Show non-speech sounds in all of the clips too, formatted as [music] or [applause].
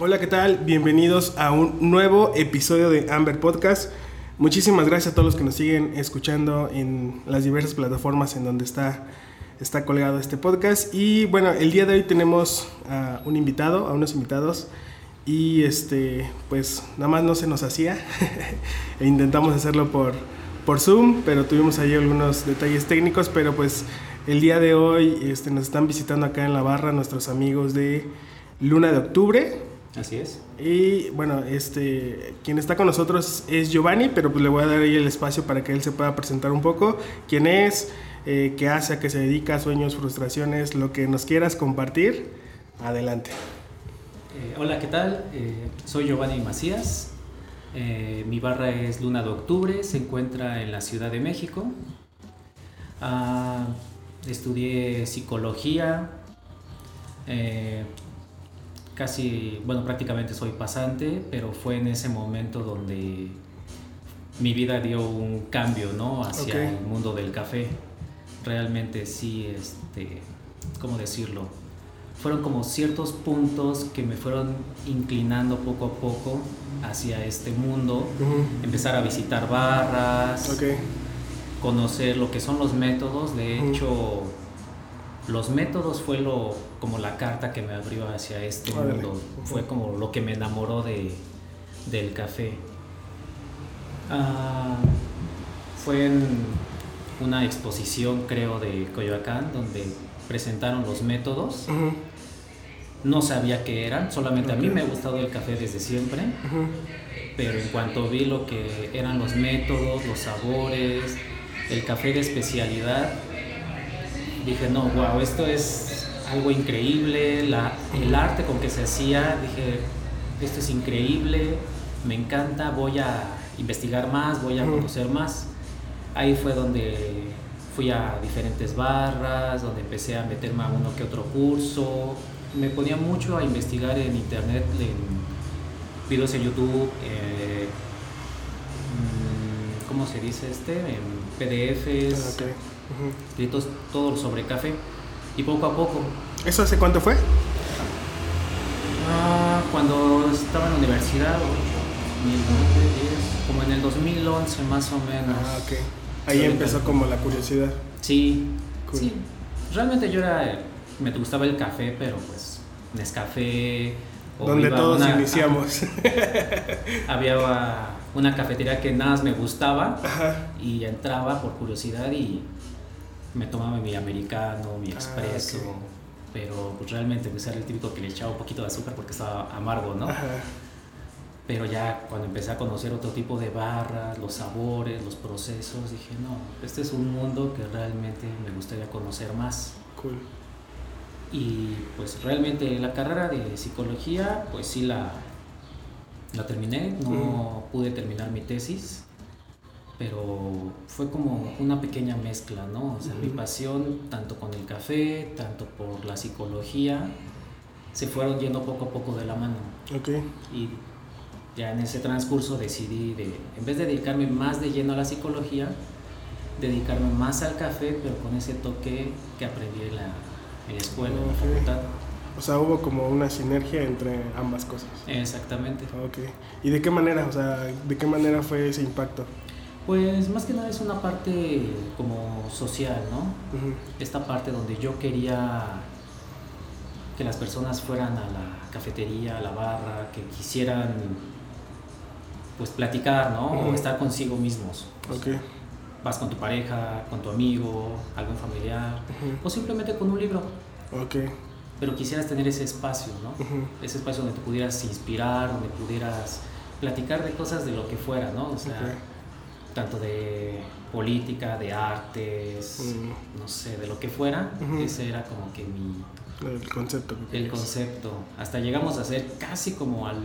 Hola, ¿qué tal? Bienvenidos a un nuevo episodio de Amber Podcast. Muchísimas gracias a todos los que nos siguen escuchando en las diversas plataformas en donde está, está colgado este podcast. Y bueno, el día de hoy tenemos a un invitado, a unos invitados. Y este, pues nada más no se nos hacía. [laughs] e intentamos hacerlo por, por Zoom, pero tuvimos ahí algunos detalles técnicos. Pero pues el día de hoy este, nos están visitando acá en la barra nuestros amigos de Luna de Octubre. Así es. Y bueno, este, quien está con nosotros es Giovanni, pero pues le voy a dar ahí el espacio para que él se pueda presentar un poco. ¿Quién es? Eh, ¿Qué hace? ¿A qué se dedica? ¿Sueños? ¿Frustraciones? Lo que nos quieras compartir. Adelante. Eh, hola, ¿qué tal? Eh, soy Giovanni Macías. Eh, mi barra es Luna de Octubre, se encuentra en la Ciudad de México. Ah, estudié psicología. Casi, bueno, prácticamente soy pasante, pero fue en ese momento donde mi vida dio un cambio, ¿no? Hacia el mundo del café. Realmente sí, este, ¿cómo decirlo? Fueron como ciertos puntos que me fueron inclinando poco a poco hacia este mundo. Empezar a visitar barras, conocer lo que son los métodos. De hecho, los métodos fue lo, como la carta que me abrió hacia este Órale. mundo. Fue como lo que me enamoró de, del café. Ah, fue en una exposición, creo, de Coyoacán, donde presentaron los métodos. No sabía qué eran, solamente a mí me ha gustado el café desde siempre pero en cuanto vi lo que eran los métodos, los sabores, el café de especialidad, dije, no, wow, esto es algo increíble, la, el arte con que se hacía, dije, esto es increíble, me encanta, voy a investigar más, voy a conocer más. Ahí fue donde fui a diferentes barras, donde empecé a meterme a uno que otro curso. Me ponía mucho a investigar en internet, en videos en YouTube, eh, mm, ¿cómo se dice este? En PDFs, Ok. Ujú. escritos todo sobre café. Y poco a poco, ¿Eso hace cuánto fue? ah, cuando estaba en la universidad, 2010, como en el 2011 más o menos. Ah, ok. Ahí empezó como la curiosidad. Sí, Cool. sí. Realmente yo era, me gustaba el café, pero pues Nescafé. o Donde todos una- iniciamos. [laughs] Había una cafetería que nada más me gustaba Ajá. y entraba por curiosidad y me tomaba mi americano, mi Ah, expreso. ok. Pero pues realmente pues, era el típico que le echaba un poquito de azúcar porque estaba amargo, ¿no? Ajá. Pero ya cuando empecé a conocer otro tipo de barras, los sabores, los procesos, dije, no, este es un mundo que realmente me gustaría conocer más. Cool. Y pues realmente la carrera de psicología, pues sí la, la terminé, no pude terminar mi tesis, pero fue como una pequeña mezcla, ¿no? O sea, mi Ujú. pasión tanto con el café, tanto por la psicología, se fueron yendo poco a poco de la mano. Ok. Y ya en ese transcurso decidí, de, en vez de dedicarme más de lleno a la psicología, dedicarme más al café, pero con ese toque que aprendí en la, en la escuela, en la Ok. facultad. O sea, hubo como una sinergia entre ambas cosas. Exactamente. Ok. ¿Y de qué manera? O sea, ¿de qué manera fue ese impacto? Pues más que nada es una parte como social, ¿no? Esta parte donde yo quería que las personas fueran a la cafetería, a la barra, que quisieran pues platicar, ¿no? O estar consigo mismos. O Ok. sea, vas con tu pareja, con tu amigo, algún familiar, o simplemente con un libro, Ok. pero quisieras tener ese espacio, ¿no? Ese espacio donde te pudieras inspirar, donde pudieras platicar de cosas de lo que fuera, ¿no? O sea. Tanto de política, de artes, Mm. no sé, de lo que fuera, ese era como que mi, El concepto. el concepto. Hasta llegamos a hacer casi como al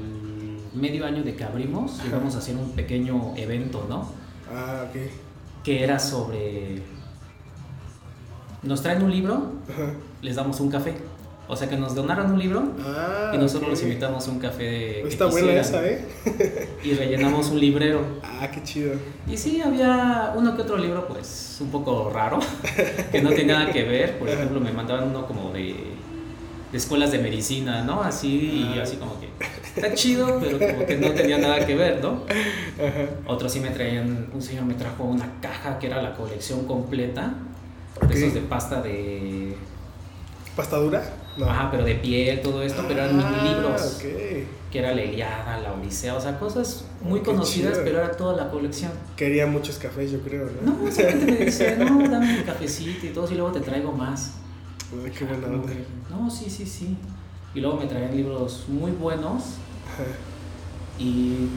medio año de que abrimos, Ajá. llegamos a hacer un pequeño evento, ¿no? Ah, ok. Que era sobre... Nos traen un libro, Ajá. les damos un café. O sea que nos donaron un libro Ah, y nosotros ok. los invitamos a un café. que Está buena esa, ¿eh? Y rellenamos un librero. Ah, qué chido. Y sí, había uno que otro libro, pues, un poco raro, [laughs] que no tenía nada que ver. Por ejemplo, me mandaban uno como de escuelas de medicina, ¿no? Así y así como que está chido, pero como que no tenía nada que ver, ¿no? Otros sí me traían, un señor me trajo una caja que era la colección completa, de esos de pasta de... ¿Pasta dura? Ajá, pero de piel, todo esto, pero eran mini libros. Ah, ok. Que era la Iliada, la Odisea, o sea, cosas muy conocidas, chido. pero era toda la colección. Quería muchos cafés, yo creo, ¿no? No, [laughs] simplemente me dice, no, dame mi cafecito y todo, y luego te traigo más. Ay, qué buena Como onda. No, sí, sí, sí. Y luego me traían libros muy buenos y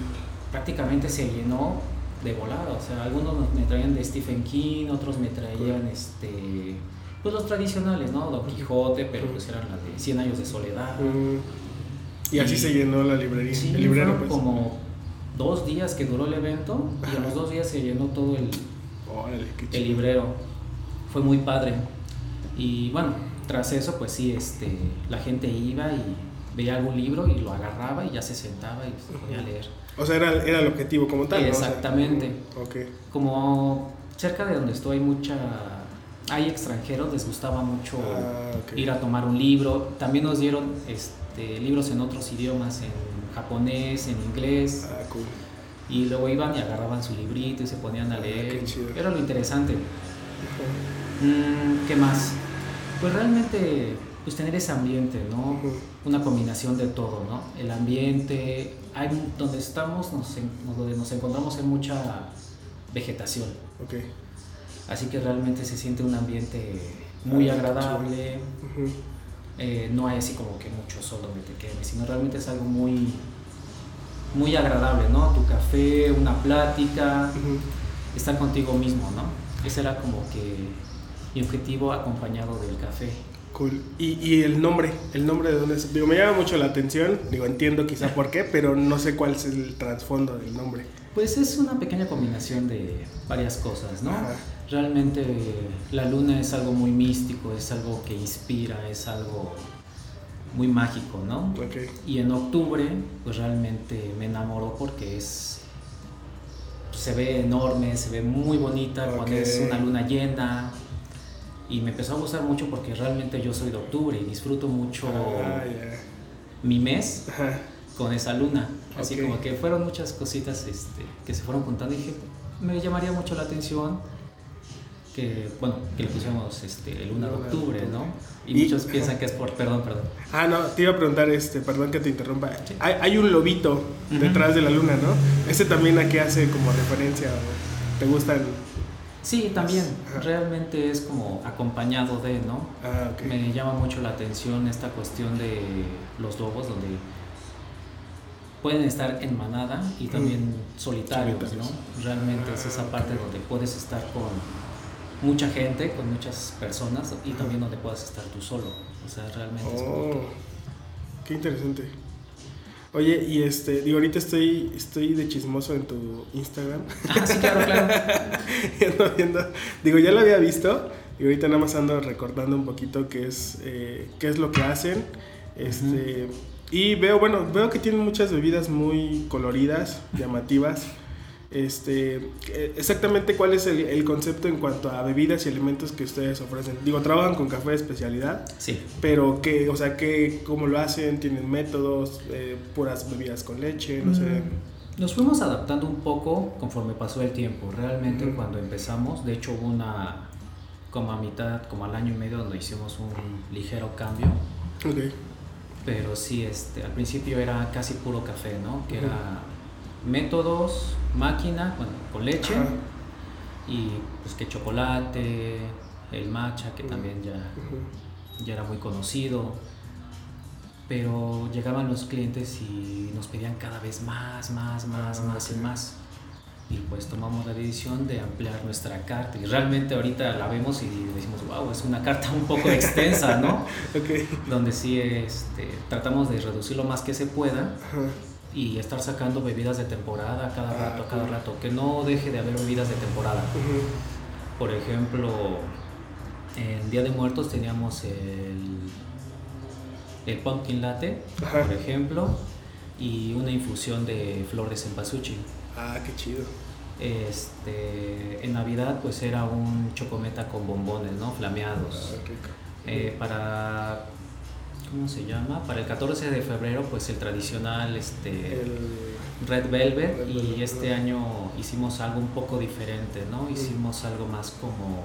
prácticamente se llenó de volada. O sea, algunos me traían de Stephen King, otros me traían este pues los tradicionales, ¿no? Don Quijote, pero pues eran las de 100 años de soledad. Mm. Y así Y- se llenó la librería. Sí, el librero, pues. como dos días que duró el evento y a los dos días se llenó todo el, Órale, el librero. Fue muy padre. Y bueno, tras eso, pues sí, este, la gente iba y veía algún libro y lo agarraba y ya se sentaba y se ponía a leer. O sea, era, era el objetivo como tal, ¿no? O sea, Exactamente. mm, ok. Como cerca de donde estoy hay mucha hay extranjeros, les gustaba mucho Ah, ok. ir a tomar un libro. También nos dieron este, libros en otros idiomas, en japonés, en inglés. Ah, cool. Y luego iban y agarraban su librito y se ponían a Ah, leer. chido. Era lo interesante. Mm, ¿Qué más? Pues realmente, pues tener ese ambiente, ¿no? Ujú. Una combinación de todo, ¿no? El ambiente, hay, donde estamos, nos, donde nos encontramos en mucha vegetación. Ok. Así que realmente se siente un ambiente muy agradable. Eh, no hay así como que mucho sol donde te quedes, sino realmente es algo muy, muy agradable, ¿no? Tu café, una plática, estar contigo mismo, ¿no? Ese era como que mi objetivo acompañado del café. Cool. Y, y el nombre, el nombre de dónde es. Digo, me llama mucho la atención. Digo, entiendo quizá por qué, pero no sé cuál es el trasfondo del nombre. Pues es una pequeña combinación de varias cosas, ¿no? Ajá. Realmente la luna es algo muy místico, es algo que inspira, es algo muy mágico, ¿no? Y en octubre, pues realmente me enamoró porque es. Se ve enorme, se ve muy bonita cuando es una luna llena. Y me empezó a gustar mucho porque realmente yo soy de octubre y disfruto mucho Ah, mi mes Ajá. con esa luna. Así como que fueron muchas cositas este, que se fueron juntando y dije, me llamaría mucho la atención que, bueno, que le pusiéramos este, de Luna de octubre. ¿no? Y, Y- muchos [laughs] piensan que es por, perdón, perdón. Ah, no, te iba a preguntar, este, perdón que te interrumpa. Sí. Hay, hay un lobito detrás de la luna, ¿no? Ese también a qué hace como referencia. ¿Te gustan? Sí, también, Ajá. realmente es como acompañado de, ¿no? Ah, ok. Me llama mucho la atención esta cuestión de los lobos, donde pueden estar en manada y también solitarios, Solitarios. ¿no? Realmente es esa Ah, parte donde puedes estar con mucha gente, con muchas personas y también donde puedes estar tú solo. O sea, realmente es como Oh, que... qué interesante. Oye, y este, digo, ahorita estoy, estoy de chismoso en tu Instagram. Ah, sí, claro, claro. [laughs] Ando viendo, digo, ya lo había visto, y ahorita nada más ando recordando un poquito qué es, eh, qué es lo que hacen. Este, Y veo, bueno, veo que tienen muchas bebidas muy coloridas, llamativas. Este, eh, exactamente cuál es el, el concepto en cuanto a bebidas y alimentos que ustedes ofrecen. Digo, trabajan con café de especialidad, Sí. pero que, o sea, que, cómo lo hacen, tienen métodos, eh, puras bebidas con leche, no sé. Mm, Nos fuimos adaptando un poco conforme pasó el tiempo. Realmente Ujú. cuando empezamos, de hecho hubo una como a mitad, como al año y medio donde hicimos un ligero cambio. Ok. Pero sí, este, al principio era casi puro café, ¿no? Que era métodos, máquina, bueno, con leche Ajá. y pues que chocolate, el matcha, que también ya, ya era muy conocido. Pero llegaban los clientes y nos pedían cada vez más, más, más, Ah, más y más. Y pues tomamos la decisión de ampliar nuestra carta. Y realmente ahorita la vemos y decimos, wow, es una carta un poco extensa, ¿no? [laughs] Ok. donde sí este, tratamos de reducir lo más que se pueda Ajá. Y estar sacando bebidas de temporada cada Ah, rato, cada rato, que no deje de haber bebidas de temporada. Por ejemplo, en Día de Muertos teníamos el, el pumpkin latte, Ajá. por ejemplo, y una infusión de flor de cempasúchil. Ah, qué chido. Este, en Navidad pues era un chocometa con bombones, ¿no? Flameados. Ah, qué- Eh, para ¿cómo se llama? Para el 14 de febrero, pues el tradicional este, El... Red Velvet y este año hicimos algo un poco diferente, ¿no? Hicimos algo más como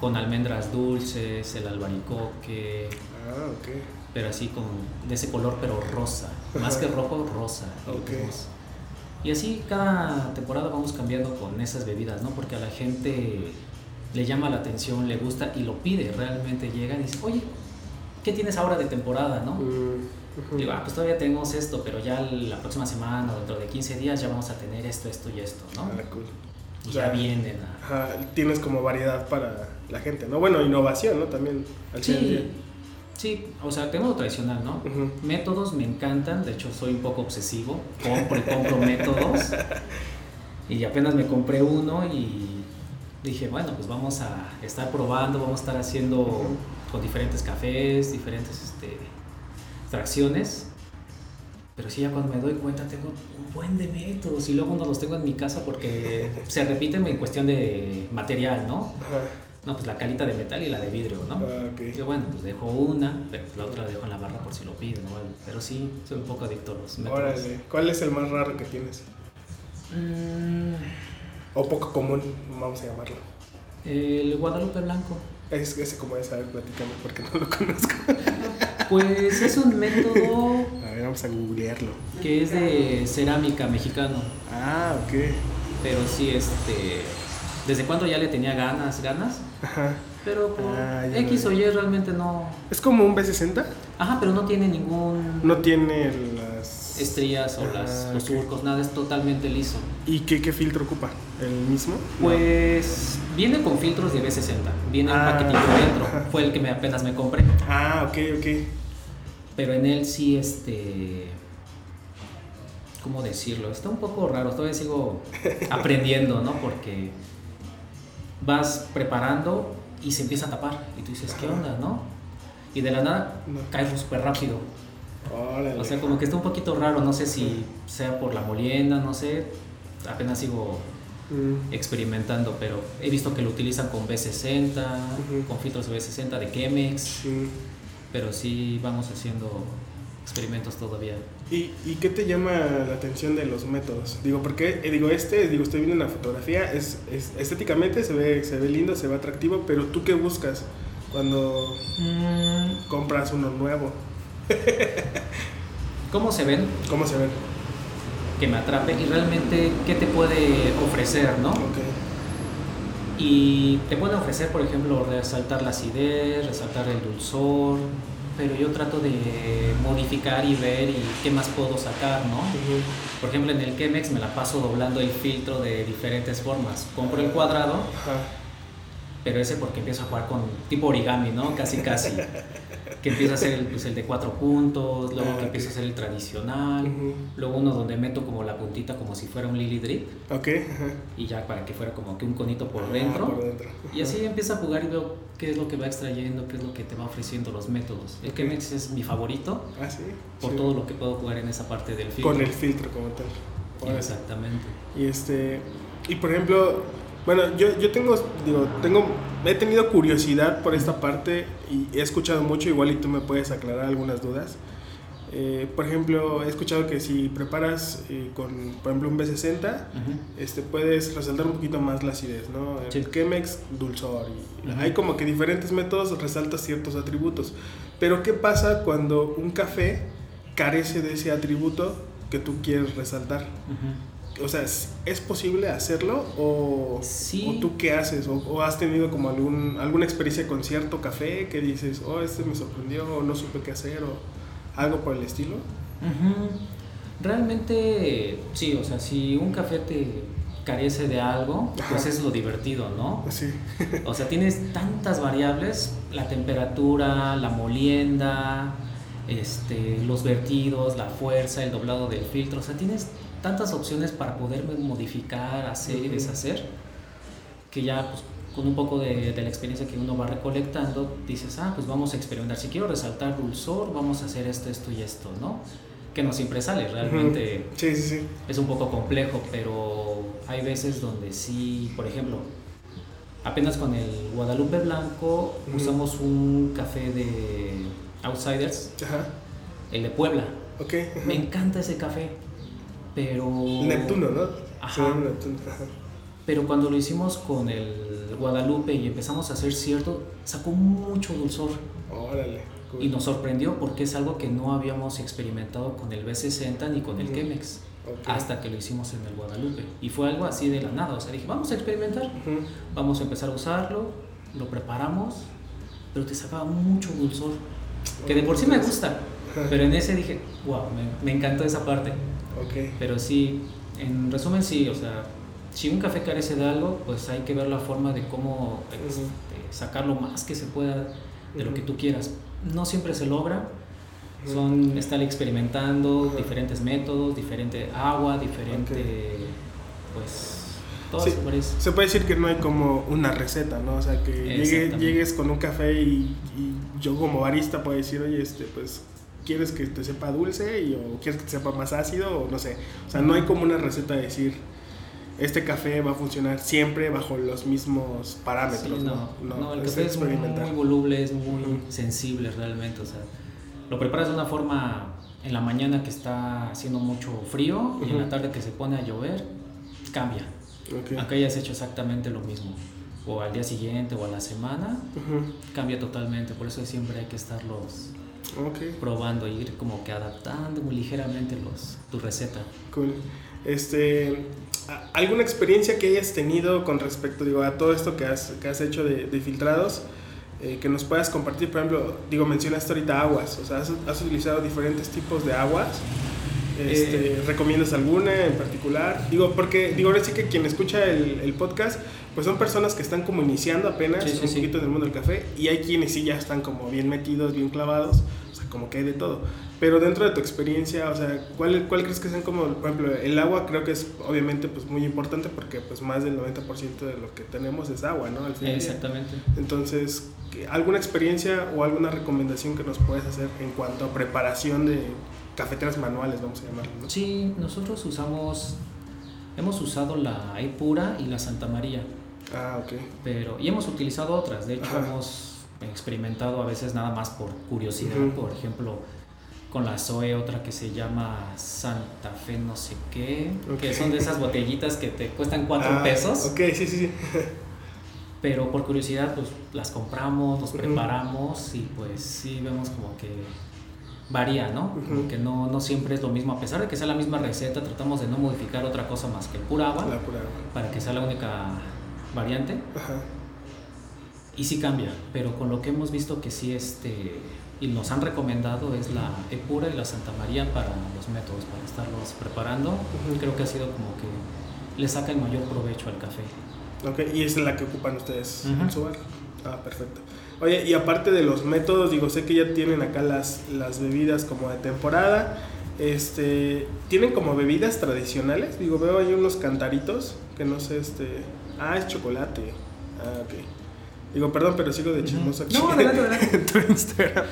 con almendras dulces, el albaricoque, Ah, ok. pero así con de ese color pero rosa, más que rojo, rosa. Y Ok. pues, Y así cada temporada vamos cambiando con esas bebidas, ¿no? Porque a la gente le llama la atención, le gusta y lo pide, realmente llegan y dicen, oye, ¿qué tienes ahora de temporada, no? Mm. Digo, ah, pues todavía tenemos esto, pero ya la próxima semana o dentro de 15 días ya vamos a tener esto, esto y esto, ¿no? Ah, cool. Y O ya vienen a... Ajá, tienes como variedad para la gente, ¿no? Bueno, innovación, ¿no? También al final del Sí, sí, o sea, tengo lo tradicional, ¿no? día. Métodos me encantan, de hecho soy un poco obsesivo, compro y compro métodos. [laughs] Y apenas me compré uno y dije, bueno, pues vamos a estar probando, vamos a estar haciendo. Con diferentes cafés, diferentes este, extracciones. Pero sí, ya cuando me doy cuenta tengo un buen de métodos y luego no los tengo en mi casa porque [laughs] se repiten en cuestión de material, ¿no? Ajá. No, pues la calita de metal y la de vidrio, ¿no? Ah, ok. Que bueno, pues dejo una, pero la otra la dejo en la barra por si lo piden, ¿no? Pero sí, soy un poco adicto a los métodos. Órale. ¿Cuál es el más raro que tienes? Mm, O poco común, vamos a llamarlo. el Guadalupe Blanco. Es ese como es, a ver, platícame porque no lo conozco. Pues es un método A ver, vamos a googlearlo. que es de cerámica mexicano. Ah, ok. Pero sí, este. ¿Desde cuándo ya le tenía ganas, ganas? Ajá. Pero por Ah, X o Y realmente no. ¿Es como un B60? Ajá, pero no tiene ningún. No tiene las... estrías o las, Ah, los ok. surcos, nada, es totalmente liso. ¿Y qué, qué filtro ocupa? ¿El mismo? Pues viene con filtros de B60, viene un Ah, paquetito dentro, ajá. fue el que me apenas me compré, Ah, ok, ok. pero en él sí este ¿cómo decirlo? Está un poco raro, todavía sigo [laughs] aprendiendo, ¿no? Porque vas preparando y se empieza a tapar y tú dices, ¿qué onda, no? Y de la nada No. cae súper rápido. Órale. O sea, como que está un poquito raro, no sé si sea por la molienda, no sé, apenas sigo Mm, experimentando, pero he visto que lo utilizan con B60, Ujú. con filtros de B60 de Chemex, mm. pero sí vamos haciendo experimentos todavía. ¿Y, ¿Y qué te llama la atención de los métodos? Digo, porque eh, digo, este, digo, estoy viendo una fotografía, es, es- estéticamente se ve, se ve lindo, se ve atractivo, pero tú qué buscas cuando compras uno nuevo? [laughs] ¿Cómo se ven? ¿Cómo se ven? Que me atrape y realmente qué te puede ofrecer, ¿no? Ok. Y te puede ofrecer, por ejemplo, resaltar la acidez, resaltar el dulzor, pero yo trato de modificar y ver y qué más puedo sacar, ¿no? Ujú. Por ejemplo, en el Chemex me la paso doblando el filtro de diferentes formas. Compro el cuadrado Ajá. pero ese porque empiezo a jugar con tipo origami, ¿no? Casi, casi. [laughs] que empiezo a hacer el, pues, el de cuatro puntos, luego Ah, que empiezo a hacer el tradicional, luego uno donde meto como la puntita como si fuera un lily drip Ok. Ajá. y ya para que fuera como que un conito por Ah, dentro. por dentro. Y así empiezo a jugar y veo qué es lo que va extrayendo, qué es lo que te va ofreciendo los métodos. El Ok. Chemex es mi favorito Ah, sí. por Sí. todo lo que puedo jugar en esa parte del filtro. Con el filtro como tal. Exactamente. Y este, y por ejemplo, bueno, yo, yo tengo, digo, tengo, he tenido curiosidad por esta parte y he escuchado mucho, igual y tú me puedes aclarar algunas dudas. Eh, por ejemplo, he escuchado que si preparas eh, con, por ejemplo, un B60, Ujú. este, puedes resaltar un poquito más la acidez, ¿no? El Sí. Chemex, dulzor. Y Ujú. Hay como que diferentes métodos resaltas ciertos atributos. Pero ¿qué pasa cuando un café carece de ese atributo que tú quieres resaltar? Ujú. O sea, ¿es posible hacerlo o, Sí. o tú qué haces? O, o has tenido como algún, alguna experiencia con cierto café que dices, oh, este me sorprendió o no supe qué hacer o algo por el estilo? Realmente, sí, o sea, si un café te carece de algo, pues Ajá. es lo divertido, ¿no? Sí. [laughs] O sea, tienes tantas variables, la temperatura, la molienda, este, los vertidos, la fuerza, el doblado del filtro, o sea, tienes tantas opciones para poder modificar, hacer y deshacer, que ya pues, con un poco de, de la experiencia que uno va recolectando, dices, ah, pues vamos a experimentar, si quiero resaltar dulzor, vamos a hacer esto, esto y esto, ¿no? Que no siempre sale, realmente Ujú. Sí, sí, sí. es un poco complejo, pero hay veces donde sí, por ejemplo, apenas con el Guadalupe Blanco Ujú. usamos un café de Outsiders, Ajá. el de Puebla. Ok. ajá. Me encanta ese café, pero... Neptuno, ¿no? Ajá. Neptuno. Ajá. Pero cuando lo hicimos con el Guadalupe y empezamos a hacer cierto, sacó mucho dulzor Órale. cool. y nos sorprendió porque es algo que no habíamos experimentado con el B60 ni con el Ujú. Chemex Ok. hasta que lo hicimos en el Guadalupe. Y fue algo así de la nada, o sea, dije, vamos a experimentar, Ujú. vamos a empezar a usarlo, lo preparamos, pero te sacaba mucho dulzor, que de por sí me gusta, pero en ese dije, wow, me, me encantó esa parte. Ok. Pero sí, en resumen sí, o sea, si un café carece de algo, pues hay que ver la forma de cómo este, sacar lo más que se pueda de lo que tú quieras. No siempre se logra, son estar experimentando diferentes métodos, diferente agua, diferente, pues, todo Sí. parece. Se puede decir que no hay como una receta, ¿no? O sea, que llegue- llegues con un café y, y yo como barista puedo decir, oye, este, pues, ¿quieres que te sepa dulce y, o quieres que te sepa más ácido? O no sé. O sea, no hay como una receta de decir, este café va a funcionar siempre bajo los mismos parámetros, Sí, ¿no? no, no, el es café es muy, muy voluble, es muy Ujú. sensible realmente, o sea, lo preparas de una forma en la mañana que está haciendo mucho frío y en la tarde que se pone a llover, cambia. Ok. Acá ya has hecho exactamente lo mismo, o al día siguiente o a la semana, Ujú. cambia totalmente, por eso siempre hay que estarlos Ok, probando y ir como que adaptando muy ligeramente los, tu receta. cool. Este, ¿a- ¿Alguna experiencia que hayas tenido con respecto digo, a todo esto que has, que has hecho de, de filtrados? eh, que nos puedas compartir, por ejemplo, digo, mencionaste ahorita aguas, o sea, has, has utilizado diferentes tipos de aguas. Este, Eh. ¿Recomiendas alguna en particular? Digo, porque, digo, ahora sí que quien escucha el, el podcast, pues son personas que están como iniciando apenas Sí, sí, un sí. poquito en el mundo del café, y hay quienes sí ya están como bien metidos, bien clavados, o sea, como que hay de todo. Pero dentro de tu experiencia, o sea, ¿cuál, cuál crees que sean como, por ejemplo, el agua creo que es obviamente pues muy importante porque pues más del 90% de lo que tenemos es agua, ¿no? Al. Exactamente. Entonces, ¿qué- ¿alguna experiencia o alguna recomendación que nos puedes hacer en cuanto a preparación de cafeteras manuales, vamos a llamarlo, ¿no? Sí, nosotros usamos, hemos usado la E pura y la Santa María. Ah, ok. pero y hemos utilizado otras de hecho Ajá. hemos experimentado a veces nada más por curiosidad Ujú. por ejemplo con la Zoe otra que se llama Santa Fe no sé qué que Ok. son de esas botellitas que te cuestan cuatro Ah, pesos Ok, sí, sí, sí. [laughs] pero por curiosidad pues las compramos nos preparamos y pues sí vemos como que varía no que no, no siempre es lo mismo a pesar de que sea la misma receta tratamos de no modificar otra cosa más que el pura agua La pura agua. para que sea la única variante Ajá. Y sí cambia, pero con lo que hemos visto que sí este y nos han recomendado es la Epura y la Santa María para los métodos, para estarlos preparando. Creo que ha sido como que le saca el mayor provecho al café. Ok, y es la que ocupan ustedes en su bar. Ah, perfecto. Oye, y aparte de los métodos, digo, sé que ya tienen acá las, las bebidas como de temporada. Este, ¿tienen como bebidas tradicionales? Digo, veo ahí unos cantaritos que no sé, este... Ah, es chocolate. Ah, ok. Digo, perdón, pero sigo de chismoso aquí. No, adelante, adelante. en [laughs] tu Instagram.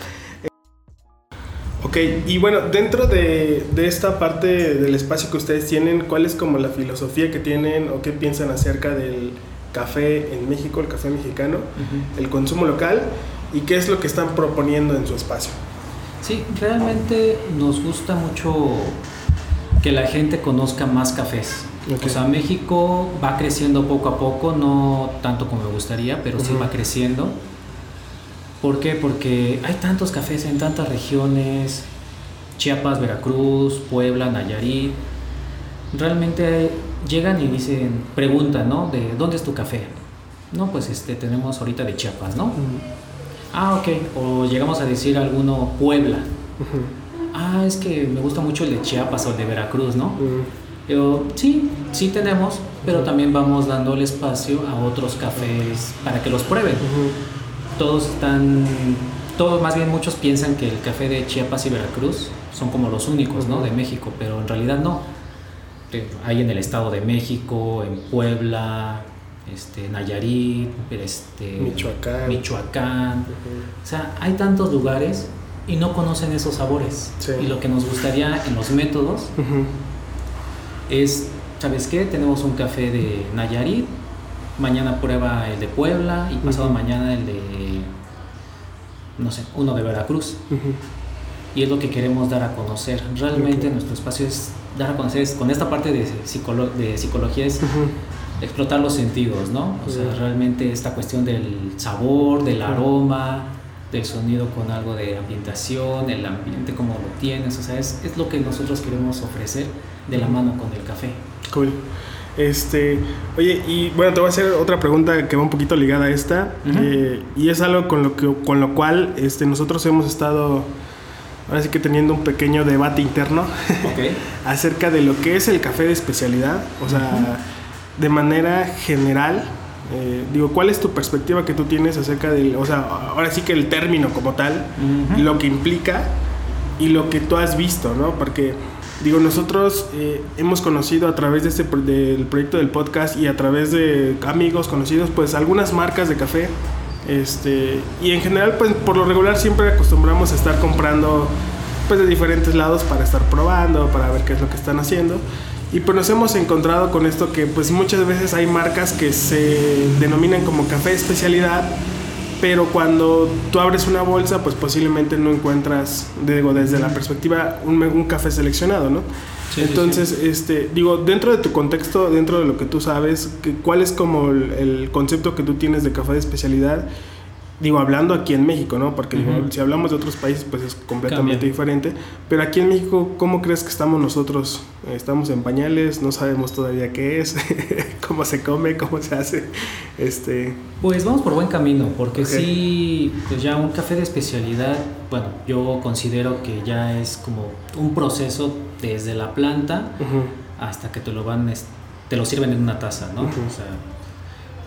Ok, y bueno, dentro de, de esta parte del espacio que ustedes tienen, ¿cuál es como la filosofía que tienen o qué piensan acerca del café en México, el café mexicano, el consumo local y qué es lo que están proponiendo en su espacio? Sí, realmente nos gusta mucho que la gente conozca más cafés. O sea, México va creciendo poco a poco, no tanto como me gustaría, pero sí Ujú. va creciendo. ¿Por qué? Porque hay tantos cafés en tantas regiones, Chiapas, Veracruz, Puebla, Nayarit. Realmente llegan y dicen, preguntan, ¿no? De dónde es tu café. No, pues este tenemos ahorita de Chiapas, ¿no? Ah, ok. O llegamos a decir alguno Puebla. Ujú. Ah, es que me gusta mucho el de Chiapas o el de Veracruz, ¿no? Ujú. Yo, sí, sí tenemos, pero también vamos dando el espacio a otros cafés para que los prueben. Todos están, todos más bien muchos piensan que el café de Chiapas y Veracruz son como los únicos, ¿no? De México, pero en realidad no. Hay en el Estado de México, en Puebla, este, Nayarit, este, Michoacán. Michoacán. O sea, hay tantos lugares y no conocen esos sabores. Sí. Y lo que nos gustaría en los métodos es, ¿sabes qué? Tenemos un café de Nayarit, mañana prueba el de Puebla y pasado mañana el de, no sé, uno de Veracruz. Y es lo que queremos dar a conocer. Realmente nuestro espacio es dar a conocer, con esta parte de, de psicología es explotar los sentidos, ¿no? O sea, realmente esta cuestión del sabor, del aroma, del sonido con algo de ambientación, el ambiente como lo tienes, o sea, es, es lo que nosotros queremos ofrecer de la mano con el café. Cool. Este, oye, y bueno, te voy a hacer otra pregunta que va un poquito ligada a esta, eh, y es algo con lo, que, con lo cual este, nosotros hemos estado, ahora sí que teniendo un pequeño debate interno [laughs] acerca de lo que es el café de especialidad, o sea, de manera general, eh, digo, ¿cuál es tu perspectiva que tú tienes acerca del, o sea, ahora sí que el término como tal, lo que implica y lo que tú has visto, ¿no? Porque, digo, nosotros eh, hemos conocido a través de este, del proyecto del podcast y a través de amigos conocidos, pues algunas marcas de café, este, y en general, pues por lo regular siempre acostumbramos a estar comprando, pues de diferentes lados para estar probando, para ver qué es lo que están haciendo. Y pues nos hemos encontrado con esto que pues muchas veces hay marcas que se denominan como café especialidad, pero cuando tú abres una bolsa pues posiblemente no encuentras, digo, desde la perspectiva un, un café seleccionado, ¿no? Entonces, este, digo, dentro de tu contexto, dentro de lo que tú sabes, ¿cuál es como el, el concepto que tú tienes de café de especialidad? Digo, hablando aquí en México, ¿no? Porque si hablamos de otros países, pues es completamente diferente. Pero aquí en México, ¿cómo crees que estamos nosotros? Estamos en pañales, no sabemos todavía qué es, [laughs] cómo se come, cómo se hace. Este... Pues vamos por buen camino, porque sí, pues ya un café de especialidad, bueno, yo considero que ya es como un proceso desde la planta hasta que te lo van, te lo sirven en una taza, ¿no? O sea,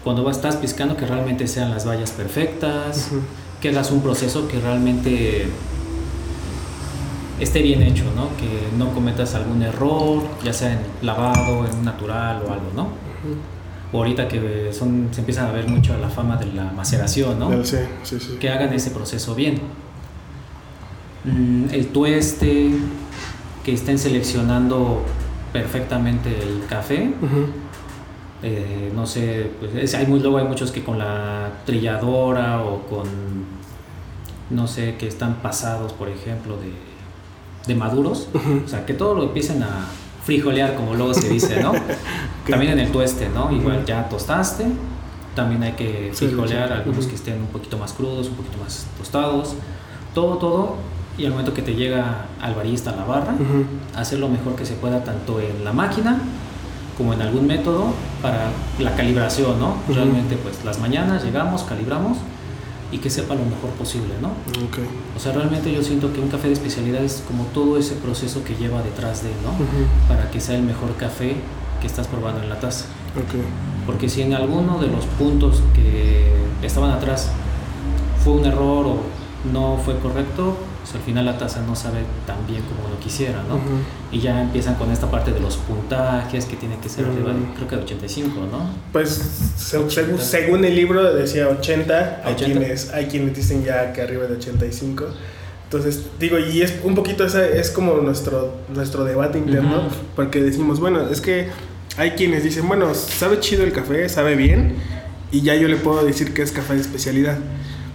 cuando estás piscando que realmente sean las vallas perfectas, que hagas un proceso que realmente esté bien hecho, ¿no? Que no cometas algún error, ya sea en lavado, en natural o algo, ¿no? ahorita que son, se empieza a ver mucho la fama de la maceración, ¿no? Sí, sí, sí. Que hagan ese proceso bien. Mm, el tueste, que estén seleccionando perfectamente el café. Eh, no sé, pues hay muy, luego hay muchos que con la trilladora o con, no sé, que están pasados, por ejemplo, de, maduros. O sea, que todo lo empiecen a frijolear, como luego se dice, ¿no? [laughs] También en el tueste, ¿no? Igual ya tostaste, también hay que frijolear algunos que estén un poquito más crudos, un poquito más tostados. Todo, todo. Y al momento que te llega al barista a la barra, hacer lo mejor que se pueda tanto en la máquina como en algún método para la calibración, ¿no? Realmente, pues las mañanas llegamos, calibramos y que sepa lo mejor posible, ¿no? Okay. O sea, realmente yo siento que un café de especialidad es como todo ese proceso que lleva detrás de, ¿no? Para que sea el mejor café que estás probando en la taza. Okay. Porque si en alguno de los puntos que estaban atrás fue un error o no fue correcto, pues, al final la taza no sabe tan bien como lo quisiera, ¿no? Y ya empiezan con esta parte de los puntajes que tiene que ser arriba, creo que de 85, ¿no? Pues según, el libro decía 80, hay, Quienes, hay quienes dicen ya que arriba de 85. Entonces, digo, y es un poquito esa, es como nuestro, nuestro debate interno, porque decimos, bueno, es que hay quienes dicen, bueno, sabe chido el café, sabe bien, y ya yo le puedo decir que es café de especialidad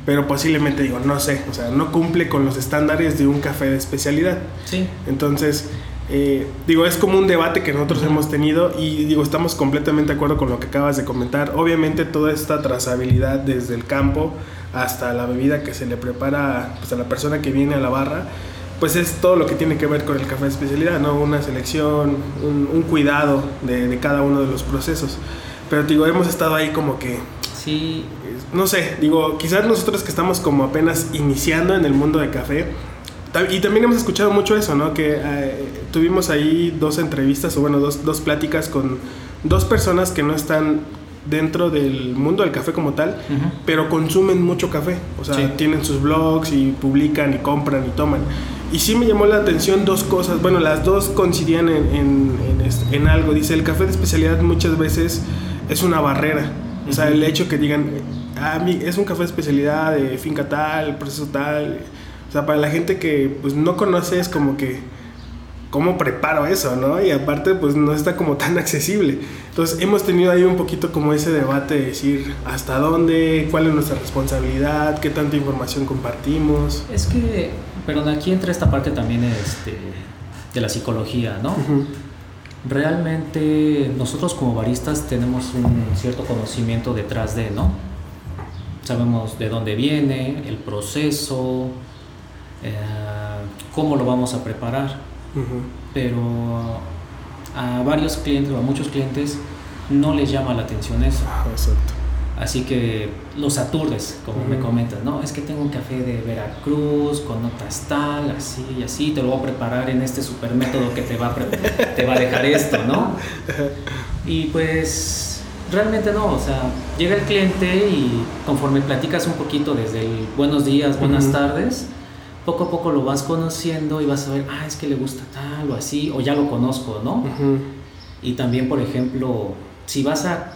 pero posiblemente digo, no sé, o sea, no cumple con los estándares de un café de especialidad. Sí. Entonces, eh, digo, es como un debate que nosotros hemos tenido y digo, estamos completamente de acuerdo con lo que acabas de comentar. Obviamente toda esta trazabilidad desde el campo hasta la bebida que se le prepara pues, a la persona que viene a la barra, pues es todo lo que tiene que ver con el café de especialidad, ¿no? Una selección, un, cuidado de, de, cada uno de los procesos. Pero digo, hemos estado ahí como que... Sí, no sé, digo, quizás nosotros que estamos como apenas iniciando en el mundo de café, y también hemos escuchado mucho eso, ¿no? Que eh, tuvimos ahí dos entrevistas, o bueno, dos, dos pláticas con dos personas que no están dentro del mundo del café como tal, pero consumen mucho café. O sea, tienen sus blogs y publican y compran y toman. Y sí me llamó la atención dos cosas. Bueno, las dos coincidían en, en, en, en algo. Dice, el café de especialidad muchas veces es una barrera. O sea, el hecho que digan, ah, es un café de especialidad de finca tal, proceso tal. O sea, para la gente que pues no conoce es como que ¿cómo preparo eso, no? Y aparte, pues no está como tan [laughs] accesible. Entonces, hemos tenido ahí un poquito como ese debate de decir hasta dónde, cuál es nuestra responsabilidad, qué tanta información compartimos. Es que, pero aquí entra esta parte también este, de la psicología, ¿no? Realmente nosotros como baristas tenemos un cierto conocimiento detrás de, ¿no? Sabemos de dónde viene, el proceso, eh, cómo lo vamos a preparar. Pero a varios clientes o a muchos clientes no les llama la atención eso. Exacto. Así que los aturdes, como me comentas, ¿no? Es que tengo un café de Veracruz con notas tal, así y así, te lo voy a preparar en este super método que te va a, te va a dejar esto, ¿no? [laughs] Y pues realmente no, o sea, llega el cliente y conforme platicas un poquito desde el buenos días, buenas tardes, poco a poco lo vas conociendo y vas a ver, ah, es que le gusta tal o así, o ya lo conozco, ¿no? Y también, por ejemplo, si vas a